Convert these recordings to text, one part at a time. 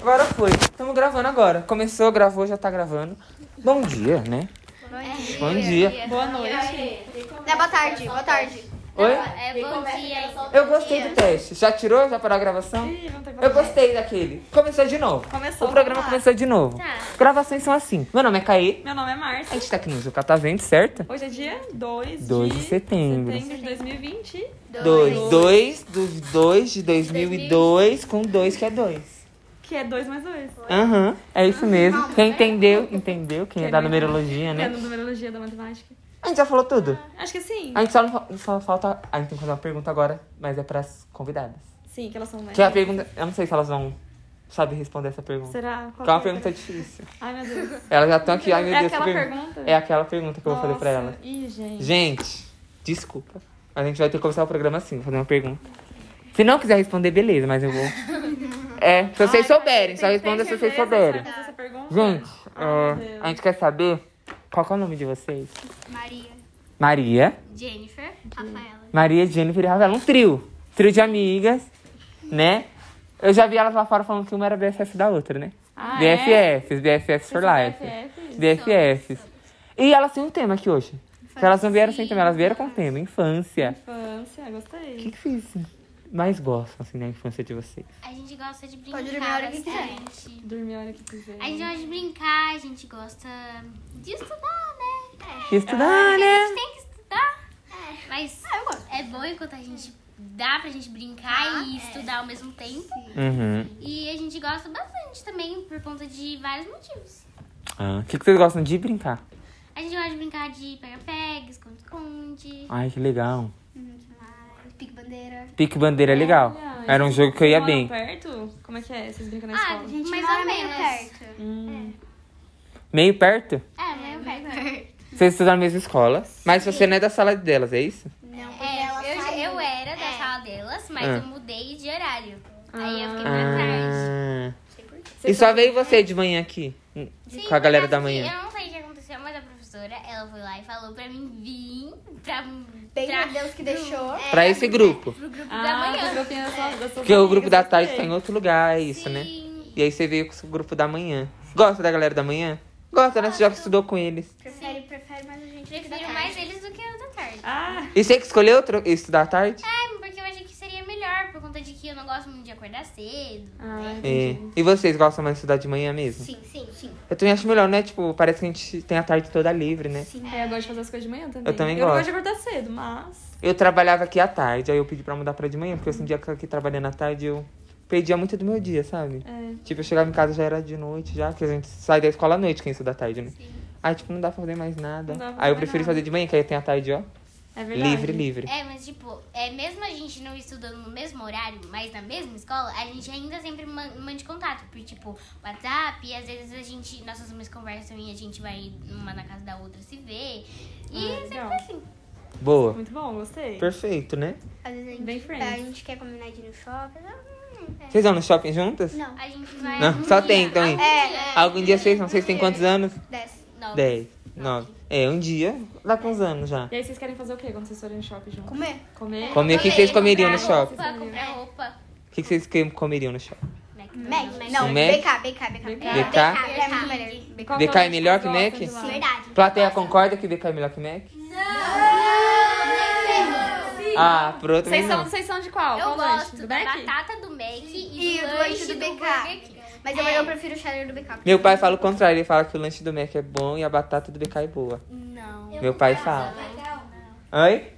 Agora foi. Estamos gravando agora. Começou, gravou, já tá gravando. Bom dia, né? Bom dia. Boa noite. É, boa tarde, boa tarde. Oi? É bom dia. Eu gostei do teste. Já tirou? Já parou a gravação? Ih, ter que Eu gostei daquele. Começou de novo. Começou. O programa começou de novo. Tá. Gravações são assim. Meu nome é Caí. Meu nome é A Márcia. gente tá aqui no Zul Catavento, certo? Hoje é dia 2 2 de de setembro. setembro de 2020. 2. 2 dos 2 de 2002 com 2 que é 2. Que é 2 mais 2. Aham, é isso mesmo. Quem entendeu, entendeu. Quem é da numerologia, É né? no numerologia da matemática. A gente já falou tudo. Acho que sim. A gente só, não só falta. A gente tem que fazer uma pergunta agora, mas é pras convidadas. Sim, que elas são mais. Que é a pergunta. Eu não sei se elas vão saber responder essa pergunta. Será? Qual Que é uma pergunta difícil. Ai, meu Deus. Elas já estão aqui. Ai, meu É Deus, aquela que pergunta. É aquela pergunta que eu vou fazer pra Nossa. elas. Ih, gente. Gente, desculpa. A gente vai ter que começar o programa assim, fazer uma pergunta. Se não quiser responder, beleza, mas eu vou. É, se vocês souberem, só responda se vocês souberem. Gente, Ai, é, a gente quer saber qual que é o nome de vocês? Maria, Maria, Jennifer. Rafaela. Maria, Jennifer e Rafaela. Um trio. Trio de amigas, né? Eu já vi elas lá fora falando que uma era BFF da outra, né? Ah, é? BFFs, BFFs for life. BFF? BFFs. E elas têm um tema aqui hoje. Se elas não vieram sem tema, elas vieram com um tema, infância. Infância, gostei. O que, que vocês mais gostam, assim, na infância de vocês? A gente gosta de brincar Pode dormir a hora que bastante. Dormir a hora que quiser. A gente gosta de brincar, a gente gosta de estudar? Estudar, A né? gente tem que estudar. Mas é bom enquanto a gente dá pra gente brincar e estudar ao mesmo tempo. Uhum. E a gente gosta bastante também por conta de vários motivos. Ah, O que, que vocês gostam de brincar? A gente gosta de brincar de pega-pega, esconde-esconde. Ai, que legal. Pique bandeira. Pique bandeira é legal. Olha, Era um jogo que eu ia bem. perto? Como é que é? Vocês brincam na Ah, escola? A gente Mais mora ou meio menos. perto. Hum. Meio perto? É, meio perto. Vocês estudam na mesma escola. Mas você não é da sala delas, é isso? Não, porque É, ela eu, saiu. eu era da sala delas, mas Ah. eu mudei de horário. Aí eu fiquei pra Ah. tarde. E só veio você de manhã aqui? Sim, Com a galera da manhã. Eu não sei o que aconteceu, mas a professora, ela foi lá e falou pra mim vir pra, Bem pra, Deus que deixou. Pra esse grupo. pro grupo da Ah, manhã. do grupinho das suas- das suas Porque o grupo da tarde tá em outro lugar, é isso, né? Sim. E aí você veio com o grupo da manhã. Gosta da galera da manhã? Gosta, né? Você já estudou com eles. Prefere, prefere mais a gente que da Prefiro tarde. mais eles do que o da tarde. Ah, E você que escolheu estudar à tarde? É, porque eu achei que seria melhor, por conta de que eu não gosto muito de acordar cedo. ah É. entendi. E vocês gostam mais de estudar de manhã mesmo? Sim, sim, sim. Eu também acho melhor, né? Tipo, parece que a gente tem a tarde toda livre, né? É, eu gosto de fazer as coisas de manhã também. Eu também Eu gosto. gosto de acordar cedo, mas... Eu trabalhava aqui à tarde, aí eu pedi pra mudar pra de manhã, porque eu sentia que aqui trabalhando à tarde eu perdia muito do meu dia, sabe? É. Tipo, eu chegava em casa já era de noite, já, que a gente sai da escola à noite, quem estuda à tarde, né? Aí, tipo, não dá pra fazer mais nada. Não dá pra Aí eu prefiro nada. fazer de manhã, que aí tem a tarde, ó. É verdade. Livre, livre. É, mas tipo, é, mesmo a gente não estudando no mesmo horário, mas na mesma escola, a gente ainda sempre man- manda contato. Por tipo, WhatsApp, e às vezes a gente, nossas mães conversam e a gente vai uma na casa da outra se ver. E Ah, sempre legal. assim. Boa. Muito bom, gostei. Perfeito, né? Às vezes a gente, Bem friends. a gente quer combinar de ir no shopping. Hum, é. Vocês vão no shopping juntas? Não, A gente vai. Não, algum só dia, tem, então, hein? algum É, dia. Algum dia vocês, não sei se tem quantos anos? desce. Nove. Dez, nove. É, um dia, lá com uns anos já. E aí, vocês querem fazer o quê quando vocês forem no shopping junto? Comer? Comer? Comer, o que vocês comeriam no comprar shopping? Roupa, comprar roupa. O que vocês comeriam no shopping? Mac? Não, Mac? BK, BK, BK. BK. É, BK? é muito melhor. BK. É o melhor que Mac? lá? Verdade. Plateia concorda que BK é melhor que Mac? Ah, pro outro Vocês não. são, vocês são de qual? Eu gosto da Mac? batata do Mac e, E do do lanche do BK. Mas eu, É. eu prefiro o cheddar do BK. Meu pai fala o contrário, ele fala que o lanche do Mac é bom e a batata do BK é boa. Não. Meu pai fala. Oi?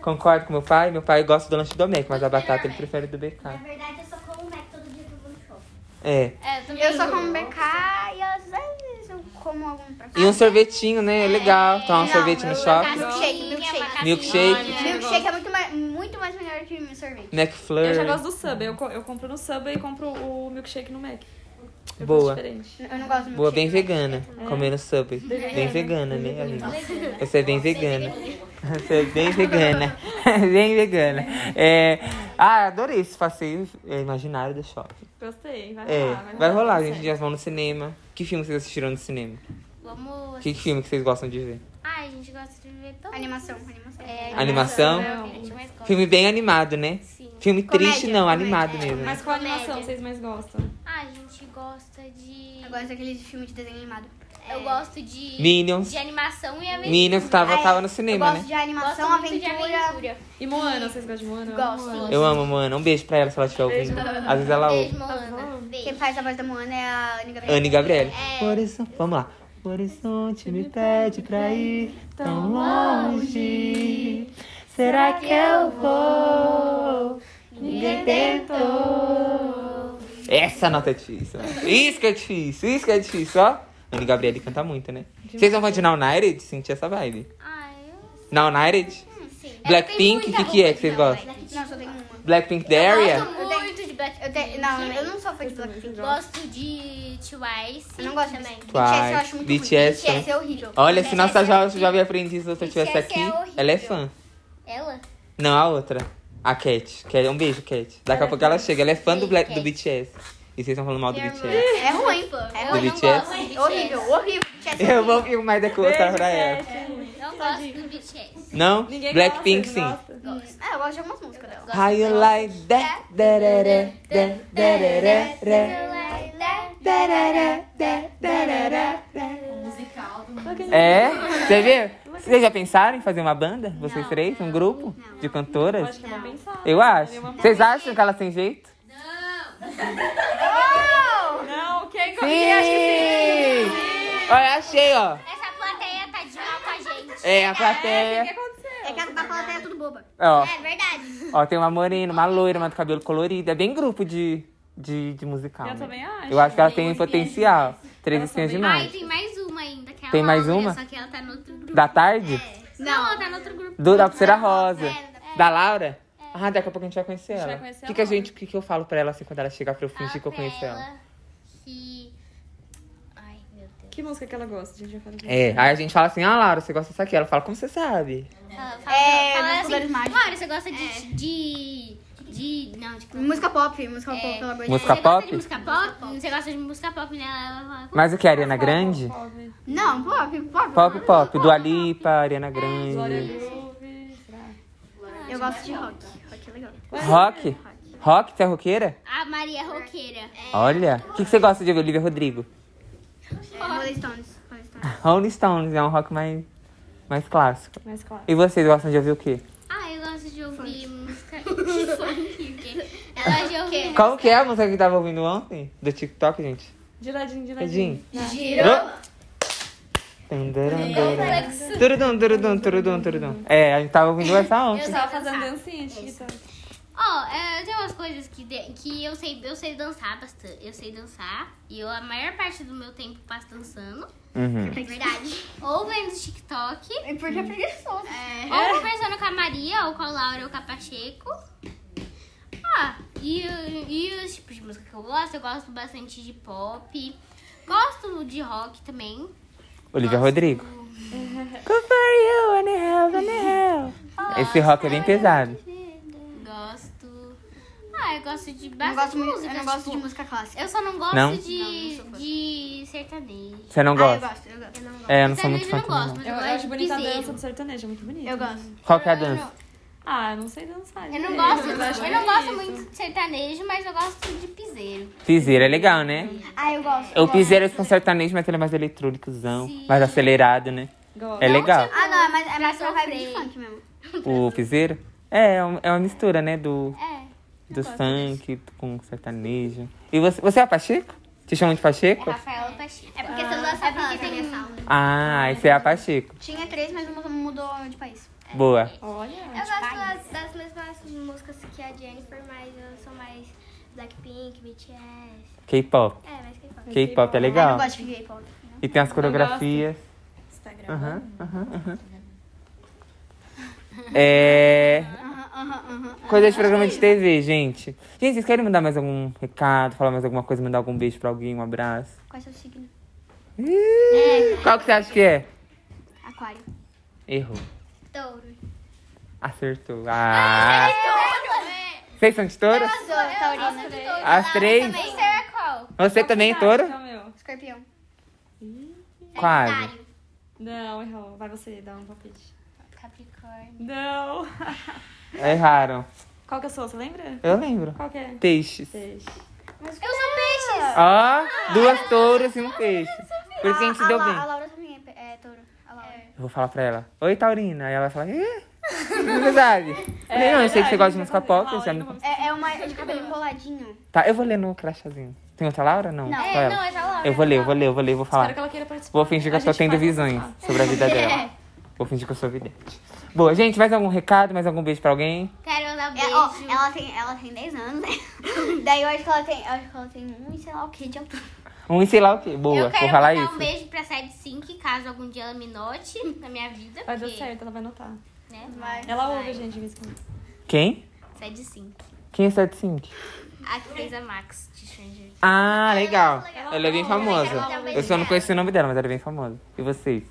Concordo com meu pai? Meu pai gosta do lanche do Mac, mas a batata ele prefere do BK. verdade, eu só como Mac todo dia que eu vou no shopping. É. É, eu só como BK e às vezes eu como algum pra E um sorvetinho, né? É legal. Tomar um Não, sorvete no shopping. Milkshake, milkshake. Milkshake. Milkshake é muito melhor que meu sorvete. Eu já McFlurry. gosto do Subway. Eu, co- eu compro no Subway e compro o milkshake no Mac. Eu Boa. gosto diferente. Eu não gosto de Boa, bem vegana. Comendo Subway. Bem vegana, né, amiga? Você é bem vegana. Você é bem vegana. bem vegana. É... Ah, adorei esse passeio é, imaginário do shopping. Gostei. Vai É, rolar. vai rolar. A gente já vão no cinema. Que filme vocês assistiram no cinema? Vamos. Que filme que vocês gostam de ver? Ah, a gente gosta de ver todo. Animação, animação. É, Animação? é o que a gente mais gosta. Filme bem animado, né? Sim. Filme Comédia, triste não, comédia. animado mesmo. né? Mas qual Comédia. animação vocês mais gostam? Ah, a gente gosta de. Eu gosto daquele filme de desenho animado. Eu gosto de. Minions. De animação e aventura. Minions tava, Ah, é. tava no Eu cinema, gosto né? de animação, Gosto muito de aventura. aventura. E Moana, vocês gostam de Moana? Eu amo Gosto. Moana. Eu amo, mano. Um beijo pra ela se ela estiver ouvindo. Às vezes ela ouve. Beijo, Moana. Beijo. Quem faz a voz da Moana é a Anne Gabriel. Anne Gabriele. É. Horizonte. Vamos lá. O horizonte me pede pra ir tão longe. Será que eu vou? Ninguém tentou. Essa nota é difícil. mano. Isso que é difícil, isso que é difícil, ó. Anne Gabriele canta muito, né? Vocês vão de Now United? Sentir essa vibe. Ah, eu. Now United? Sim. Blackpink, o que, que é que vocês gostam? Não, só tem uma. Blackpink The Eu Area? De Blackpink. Eu tenho, não, eu não sou fã de Blackpink. Gosto de Twice. Eu não gosto de também. BTS, eu acho muito BTS, ruim. BTS é horrível. Olha, se nossa é jovem jovem aprendiz, se você estivesse BTS aqui, é ela é fã. Ela? Não, a outra. A Cat. Cat. Um beijo, Cat. Daqui a pouco ela chega. Ela é fã do, Black, do BTS. E vocês estão falando mal do BTS. É ruim. É Eu ruim. não BTS? BTS. Horrível, horrível. BTS é Eu vou filmar daqui a outra pra ela. Não gosto do BTS. Não? Ninguém Blackpink gosta, sim. não gosta? Ah, eu gosto de algumas músicas dela. How you like that? Darará, da, darará, rá. Darará, da, darará, rá. É? Você viu? Vocês já pensaram em fazer uma banda? Vocês três? Um grupo de cantoras? Acho que é. Eu acho. Vocês acham que elas têm jeito? Não, quem, quem acha que Sim! Olha, achei, ó. Essa plateia tá de mal com a gente. É, a plateia. É que a da plateia é tudo boba. Ó, É verdade. ó, tem uma morena, uma loira, uma do cabelo colorido. É bem grupo de, de, de musical. Eu né? também acho. Eu acho que ela tem potencial. Três Elas são espinhas bem- Ah, e demais. tem mais uma ainda, que é a Tem mais Laura, uma? Só que ela tá no outro grupo. Da tarde? Não, ela tá no outro grupo. Do, da pulseira rosa. É, Da Laura? Ah, daqui a pouco a gente vai conhecer vai ela. conhecer O que, a que a Laura. gente, o que, que eu falo pra ela assim quando ela chegar pra eu fingir que eu pra conheço ela? Que. Deus. Que música que ela gosta? A gente falar disso. É, aí a gente fala assim, ah, Laura, você gosta disso aqui? Ela fala, como você sabe? Fala, fala, É, fala assim. Laura, você gosta de. de. de. Não, de. Música pop, música É. pop, pelo amor de Música Deus. você gosta pop? de música pop? Você gosta de música pop, né? Ela fala. Mas o que? Ariana Grande? Pop. Não, pop, pop. Pop, pop. Dua Lipa, Ariana Glória Grande. Eu gosto de rock. Rock é legal. Rock? Rock? Você é roqueira? A Maria é roqueira. Olha. O que, que você gosta de Olivia Rodrigo? É, Rolling Stones. Rolling Stones. É um rock mais, mais clássico. Mais claro. E vocês gostam de ouvir o quê? Ah, eu gosto de ouvir música funk. o quê? Eu gosto de ouvir. Qual que é a música que tava ouvindo ontem? Do TikTok, gente? De ladinho, de ladinho. Turudum, turudum, turudum, turudum. É, a gente tava ouvindo essa Eu ontem. tava fazendo dancinha de Ó, é, tem umas coisas que, de- que eu sei, eu sei dançar bastante. Eu sei dançar. E eu a maior parte do meu tempo passo dançando. Uhum. Verdade. ou vendo TikTok. E porque é preguiçoso. Ou conversando com a Maria, ou com a Laura, ou com a Pacheco. Ah, e, e os tipos de música que eu gosto, eu gosto bastante de pop. Gosto de rock também. Olivia Rodrigo. Good for you, hell, and hell. Esse rock é bem pesado. Gosto. Eu gosto de Eu não bastante gosto, música. eu não gosto tipo, de música clássica. Eu só não gosto Não? de, Não, não de sertanejo. Você não Ah, eu gosta? gosto, eu gosto. É, eu não sou muito Sertanejo fã eu não gosto, não. mas Eu, eu, eu gosto acho de bonita a dança do sertanejo, é muito bonita. Eu gosto. Qual que é a dança? Ah, eu não sei dançar. Eu não gosto, acho eu não gosto muito de sertanejo, mas eu gosto de piseiro. Piseiro é legal, né? Ah, eu gosto. O piseiro é com sertanejo, mas ele é mais eletrônicozão, Sim. mais acelerado, né? Gosto. É legal. Ah, não, é mais, é mais pra sofrer. vibe de funk mesmo. O piseiro? É, é uma mistura, né? Do, É. do funk com sertanejo. E você, você é a Pacheco? Te chamam de Pacheco? Rafaela Pacheco. É porque você Ah, lança é porque tem sala. Ah, esse é a Pacheco. Tinha três, mas uma mudou de país. Boa. Olha. Eu gosto das, das mesmas músicas que a Jennifer, mas eu sou mais Blackpink, BTS. K-pop. É, mais K-pop. K-pop é Eu não legal. gosto de K-pop. E tem as coreografias. Instagram. Aham, aham, aham. É. Coisa de programa de TV, gente. Gente, vocês querem mandar mais algum recado, falar mais alguma coisa, mandar algum beijo pra alguém, um abraço? Qual é o seu signo? Ih, Qual que você acha que é? Aquário. Errou. Touro. Acertou. Ah! Vocês são de touro? Sou taurina. As três? Você é qual? Você também é touro? Meu. Escorpião. Quase. Sagitário. Não, errou. Vai você, dá um palpite. Capricórnio. Não. Erraram. Qual que eu sou? Você lembra? Eu lembro. Qual que é? Peixes. Peixe. Eu sou peixes. Ó, duas touras e um peixe. Por isso que a gente a, deu a, bem. a Laura também é, é touro. A Laura. Eu vou falar pra ela, oi Taurina. Aí ela vai falar, ih, não é verdade. Falei, não, eu sei que você gosta de música pop. Laura, já não vamos- É, é uma é de cabelo enroladinho. Tá, eu vou ler no crachazinho. Tem outra Laura? Não. Não. Só É, ela. não, é a Laura. Eu vou ler, eu vou ler, eu vou ler, eu vou Espero falar. que ela queira participar. Vou fingir que A eu tô gente tendo faz visões sobre a vida dela. Vou fingir que eu sou vidente. Boa, gente, mais algum recado, mais algum beijo pra alguém? Quero mandar É, beijo. ó, ela tem, ela tem 10 anos, né? Daí eu acho que ela tem, eu acho que ela tem um e sei lá o que de altura. Um e sei lá o quê. Boa, eu quero vou falar mandar isso. um beijo pra Side Sync, caso algum dia ela me note na minha vida. Vai dar porque, certo, ela vai notar. Né? Vai. Ela Vai. ouve a gente de vez em quando. Quem? Side Sync. Quem é 75? A que fez a Max de Stranger. Ah, legal. legal. Ela é bem Ela famosa. ela Eu só não conheci o nome dela, mas ela é bem famosa. E vocês?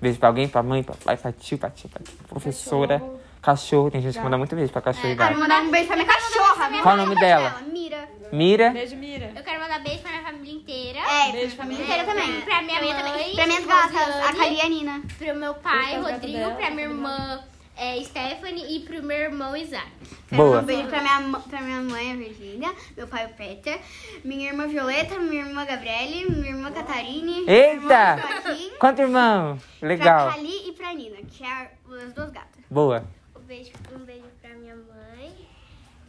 Beijo pra alguém, pra mãe, pra pai, pra tio, pra tia, pra tia, professora, Cachorro. cachorro. Tem gente que manda muito beijo pra cachorro e Quero mandar um beijo pra minha cachorra. Qual o nome dela? Mira. Mira. Beijo, Mira. Eu quero mandar beijo pra minha família inteira. É, Beijo, família. inteira também. Pra minha mãe, Pra minhas gatas, a Kali e a Nina. pro meu pai, pra Rodrigo, dela, pra minha pra irmã é, Stephanie e pro meu irmão Isaac. Boa. Um beijo pra minha, pra minha mãe, a Virgínia, meu pai, o Peter, minha irmã Violeta, minha irmã Gabriele, minha irmã Catarine, Eita! irmão Quanto irmão? pra Legal. Kali e pra Nina, que é as duas gatas. Boa. Um beijo, um beijo pra minha mãe,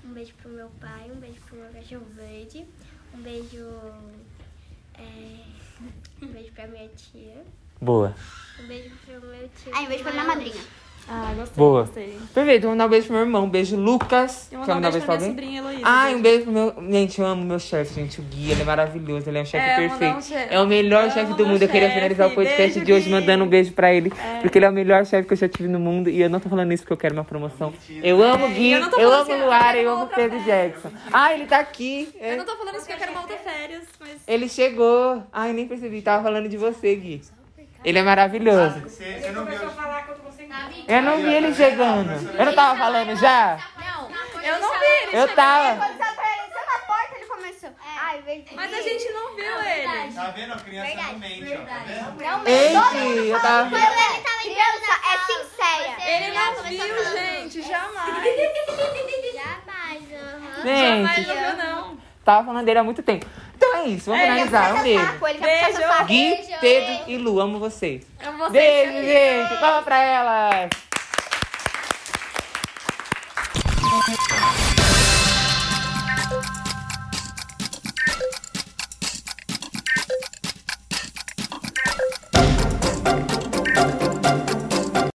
um beijo pro meu pai, um beijo pro meu cachorro verde, um beijo. é, um beijo pra minha tia, Boa. um beijo pro meu tio. Ah, um beijo pra minha madrinha. Ah, gostei, Boa. gostei. Perfeito, vou mandar um beijo pro meu irmão. Um beijo, Lucas. Eu Quer vou mandar um beijo pra minha sobrinha Heloísa. Ai, um beijo pro meu. Gente, eu amo meu chefe, gente. O Gui, ele é maravilhoso. Ele é um chefe É, perfeito. um chefe. É o melhor chefe do mundo. Eu queria finalizar o podcast Beijo, de hoje Gui. mandando um beijo pra ele. É. Porque ele é o melhor chefe que eu já tive no mundo. E eu não tô falando isso porque eu quero uma promoção. Eu amo o Gui, eu eu amo o eu Luara, eu amo o Pedro férias. Jackson. Ah, ele tá aqui. É. Eu não tô falando isso porque eu quero uma outra férias, mas... Ele chegou. Ai, nem percebi. Tava falando de você, Gui. Ele é maravilhoso. Você, você não viu? Eu não vi ele chegando. Eu não tava falando já? Não, Eu não vi ele Eu tava. Quando você apareceu na porta, ele começou. Ai, veio. Mas a gente não viu ele. Tá vendo? A criança não mente, ó. Tá vendo? Não, eu tava. ele tava criança é sincera. Ele não viu, gente, jamais. Jamais, aham. Jamais não viu, não. tava falando dele há muito tempo. É isso, vamos finalizar. Um beijo. Saco, Beijo. saco. Gui, Pedro e Lu, amo vocês. Amo vocês. Beijo, gente. Palma pra elas.